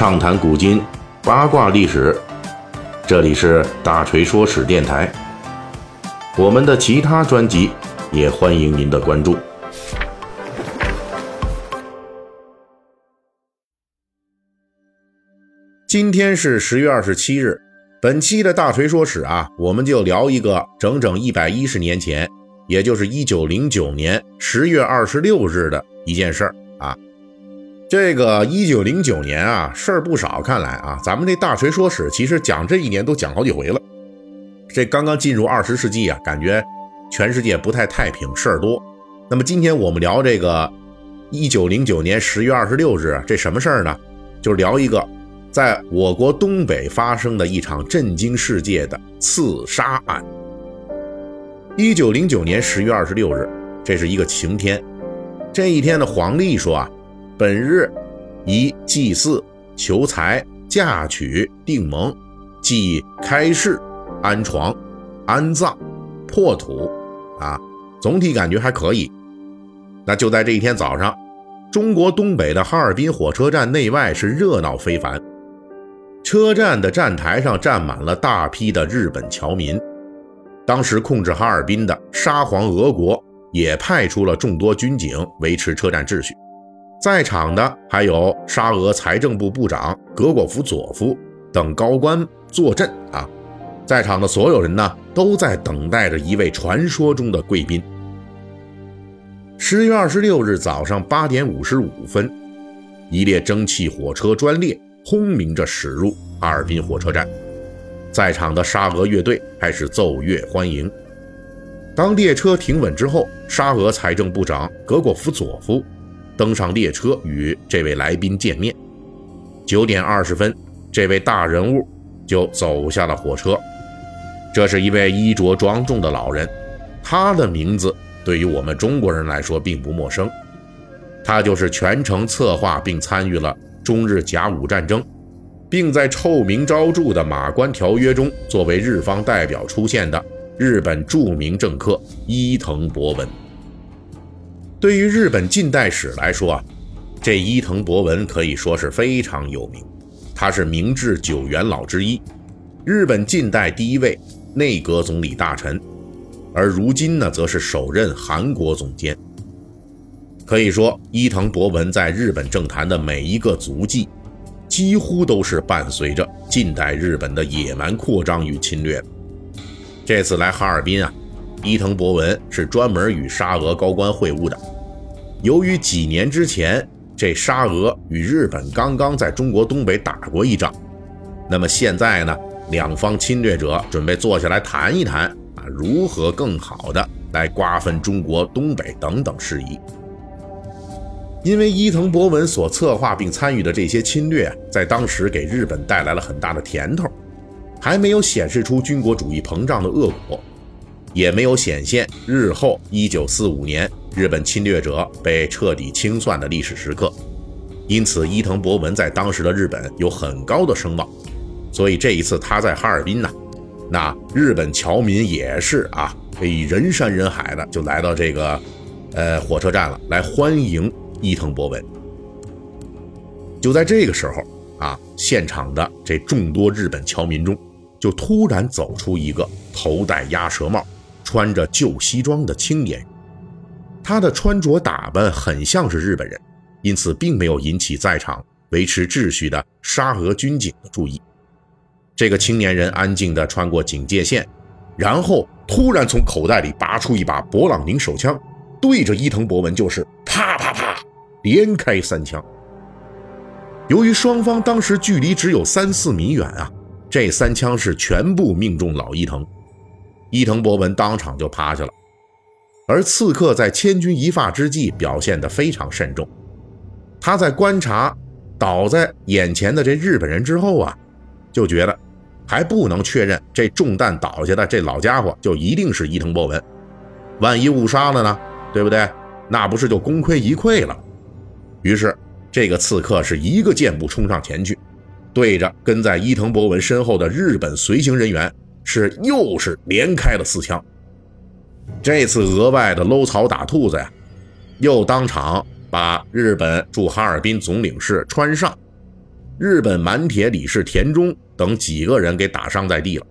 畅谈古今，八卦历史。这里是大锤说史电台。我们的其他专辑也欢迎您的关注。今天是十月二十七日，本期的大锤说史啊，我们就聊一个整整一百一十年前，也就是一九零九年十月二十六日的一件事儿啊。这个一九零九年啊，事儿不少。看来啊，咱们这大锤说史，其实讲这一年都讲好几回了。这刚刚进入二十世纪啊，感觉全世界不太太平，事儿多。那么今天我们聊这个一九零九年十月二十六日，这什么事儿呢？就聊一个在我国东北发生的一场震惊世界的刺杀案。一九零九年十月二十六日，这是一个晴天。这一天的黄历说啊。本日宜祭祀、求财、嫁娶、订盟、祭开市、安床、安葬、破土，啊，总体感觉还可以。那就在这一天早上，中国东北的哈尔滨火车站内外是热闹非凡，车站的站台上站满了大批的日本侨民。当时控制哈尔滨的沙皇俄国也派出了众多军警维持车站秩序。在场的还有沙俄财政部部长格果夫佐夫等高官坐镇啊，在场的所有人呢，都在等待着一位传说中的贵宾。十月二十六日早上八点五十五分，一列蒸汽火车专列轰鸣着驶入哈尔滨火车站，在场的沙俄乐队开始奏乐欢迎。当列车停稳之后，沙俄财政部长格果夫佐夫。登上列车与这位来宾见面。九点二十分，这位大人物就走下了火车。这是一位衣着庄重的老人，他的名字对于我们中国人来说并不陌生。他就是全程策划并参与了中日甲午战争，并在臭名昭著的《马关条约》中作为日方代表出现的日本著名政客伊藤博文。对于日本近代史来说啊，这伊藤博文可以说是非常有名。他是明治九元老之一，日本近代第一位内阁总理大臣，而如今呢，则是首任韩国总监。可以说，伊藤博文在日本政坛的每一个足迹，几乎都是伴随着近代日本的野蛮扩张与侵略。这次来哈尔滨啊。伊藤博文是专门与沙俄高官会晤的。由于几年之前这沙俄与日本刚刚在中国东北打过一仗，那么现在呢，两方侵略者准备坐下来谈一谈啊，如何更好的来瓜分中国东北等等事宜。因为伊藤博文所策划并参与的这些侵略，在当时给日本带来了很大的甜头，还没有显示出军国主义膨胀的恶果。也没有显现日后一九四五年日本侵略者被彻底清算的历史时刻，因此伊藤博文在当时的日本有很高的声望，所以这一次他在哈尔滨呢，那日本侨民也是啊，以人山人海的就来到这个呃火车站了，来欢迎伊藤博文。就在这个时候啊，现场的这众多日本侨民中，就突然走出一个头戴鸭舌帽。穿着旧西装的青年，他的穿着打扮很像是日本人，因此并没有引起在场维持秩序的沙俄军警的注意。这个青年人安静地穿过警戒线，然后突然从口袋里拔出一把勃朗宁手枪，对着伊藤博文就是啪啪啪连开三枪。由于双方当时距离只有三四米远啊，这三枪是全部命中老伊藤。伊藤博文当场就趴下了，而刺客在千钧一发之际表现得非常慎重。他在观察倒在眼前的这日本人之后啊，就觉得还不能确认这中弹倒下的这老家伙就一定是伊藤博文，万一误杀了呢？对不对？那不是就功亏一篑了？于是这个刺客是一个箭步冲上前去，对着跟在伊藤博文身后的日本随行人员。是又是连开了四枪，这次额外的搂草打兔子呀，又当场把日本驻哈尔滨总领事川上日本满铁理事田中等几个人给打伤在地了。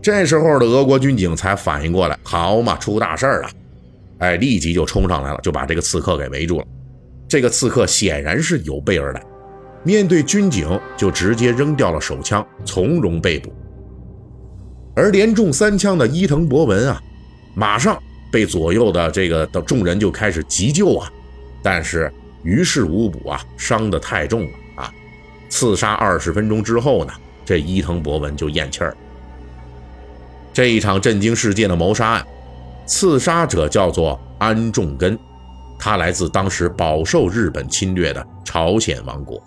这时候的俄国军警才反应过来，好嘛，出大事了！哎，立即就冲上来了，就把这个刺客给围住了。这个刺客显然是有备而来，面对军警就直接扔掉了手枪，从容被捕。而连中三枪的伊藤博文啊，马上被左右的这个的众人就开始急救啊，但是于事无补啊，伤得太重了啊！刺杀二十分钟之后呢，这伊藤博文就咽气儿。这一场震惊世界的谋杀案，刺杀者叫做安重根，他来自当时饱受日本侵略的朝鲜王国。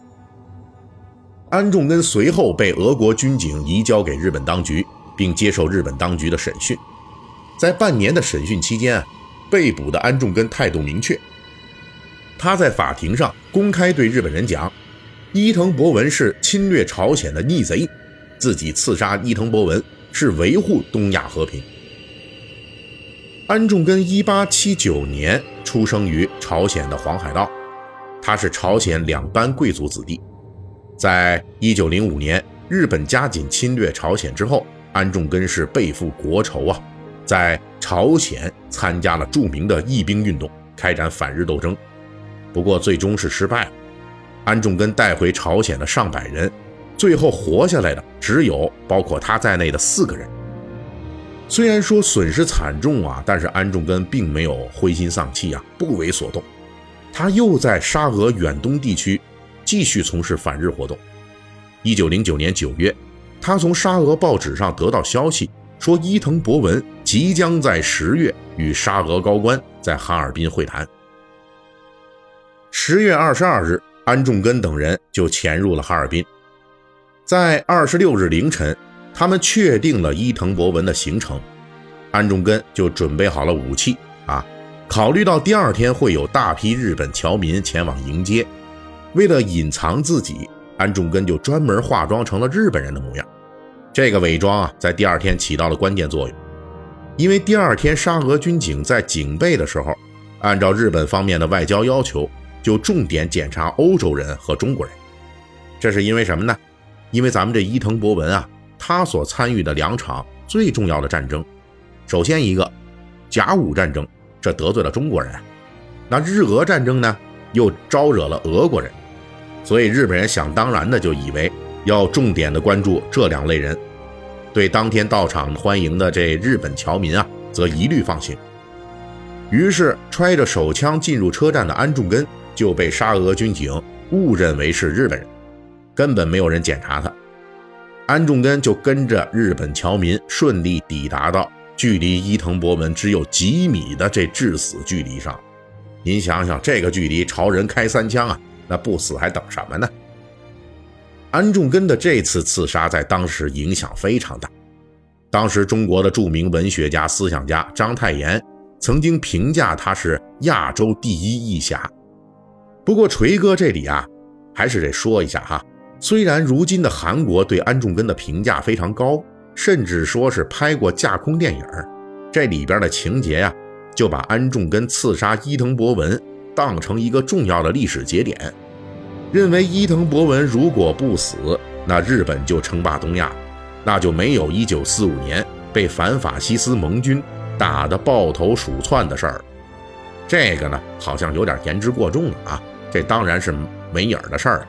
安重根随后被俄国军警移交给日本当局。并接受日本当局的审讯，在半年的审讯期间啊，被捕的安重根态度明确，他在法庭上公开对日本人讲，伊藤博文是侵略朝鲜的逆贼，自己刺杀伊藤博文是维护东亚和平。安重根1879年出生于朝鲜的黄海道，他是朝鲜两班贵族子弟，在1905年日本加紧侵略朝鲜之后。安重根是背负国仇啊，在朝鲜参加了著名的义兵运动，开展反日斗争，不过最终是失败了。安重根带回朝鲜的上百人，最后活下来的只有包括他在内的四个人。虽然说损失惨重啊，但是安重根并没有灰心丧气啊，不为所动。他又在沙俄远东地区继续从事反日活动。一九零九年九月。他从沙俄报纸上得到消息，说伊藤博文即将在十月与沙俄高官在哈尔滨会谈。十月二十二日，安重根等人就潜入了哈尔滨。在二十六日凌晨，他们确定了伊藤博文的行程，安重根就准备好了武器啊。考虑到第二天会有大批日本侨民前往迎接，为了隐藏自己。安重根就专门化妆成了日本人的模样，这个伪装啊，在第二天起到了关键作用。因为第二天沙俄军警在警备的时候，按照日本方面的外交要求，就重点检查欧洲人和中国人。这是因为什么呢？因为咱们这伊藤博文啊，他所参与的两场最重要的战争，首先一个甲午战争，这得罪了中国人；那日俄战争呢，又招惹了俄国人。所以日本人想当然的就以为要重点的关注这两类人，对当天到场欢迎的这日本侨民啊，则一律放行。于是揣着手枪进入车站的安重根就被沙俄军警误认为是日本人，根本没有人检查他。安重根就跟着日本侨民顺利抵达到距离伊藤博文只有几米的这致死距离上。您想想，这个距离朝人开三枪啊！那不死还等什么呢？安重根的这次刺杀在当时影响非常大。当时中国的著名文学家、思想家章太炎曾经评价他是亚洲第一义侠。不过锤哥这里啊，还是得说一下哈。虽然如今的韩国对安重根的评价非常高，甚至说是拍过架空电影，这里边的情节呀，就把安重根刺杀伊藤博文。当成一个重要的历史节点，认为伊藤博文如果不死，那日本就称霸东亚，那就没有1945年被反法西斯盟军打得抱头鼠窜的事儿。这个呢，好像有点言之过重了啊！这当然是没影儿的事儿。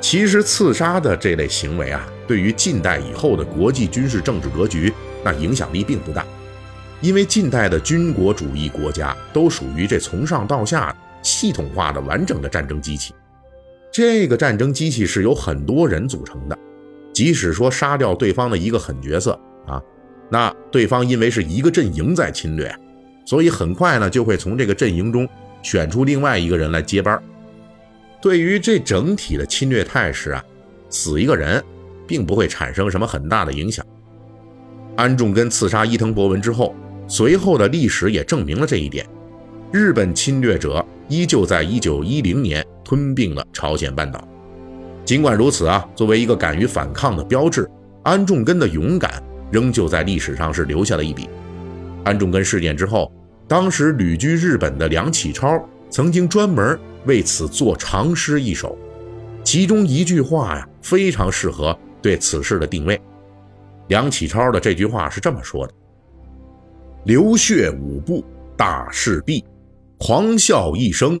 其实刺杀的这类行为啊，对于近代以后的国际军事政治格局，那影响力并不大。因为近代的军国主义国家都属于这从上到下系统化的完整的战争机器，这个战争机器是由很多人组成的。即使说杀掉对方的一个狠角色啊，那对方因为是一个阵营在侵略，所以很快呢就会从这个阵营中选出另外一个人来接班。对于这整体的侵略态势啊，死一个人并不会产生什么很大的影响。安重根刺杀伊藤博文之后。随后的历史也证明了这一点，日本侵略者依旧在1910年吞并了朝鲜半岛。尽管如此啊，作为一个敢于反抗的标志，安重根的勇敢仍旧在历史上是留下了一笔。安重根事件之后，当时旅居日本的梁启超曾经专门为此作长诗一首，其。中一句话呀，非常适合对此事的定位。梁启超的这句话是这么说的：“流血五步，大势毕；狂笑一声，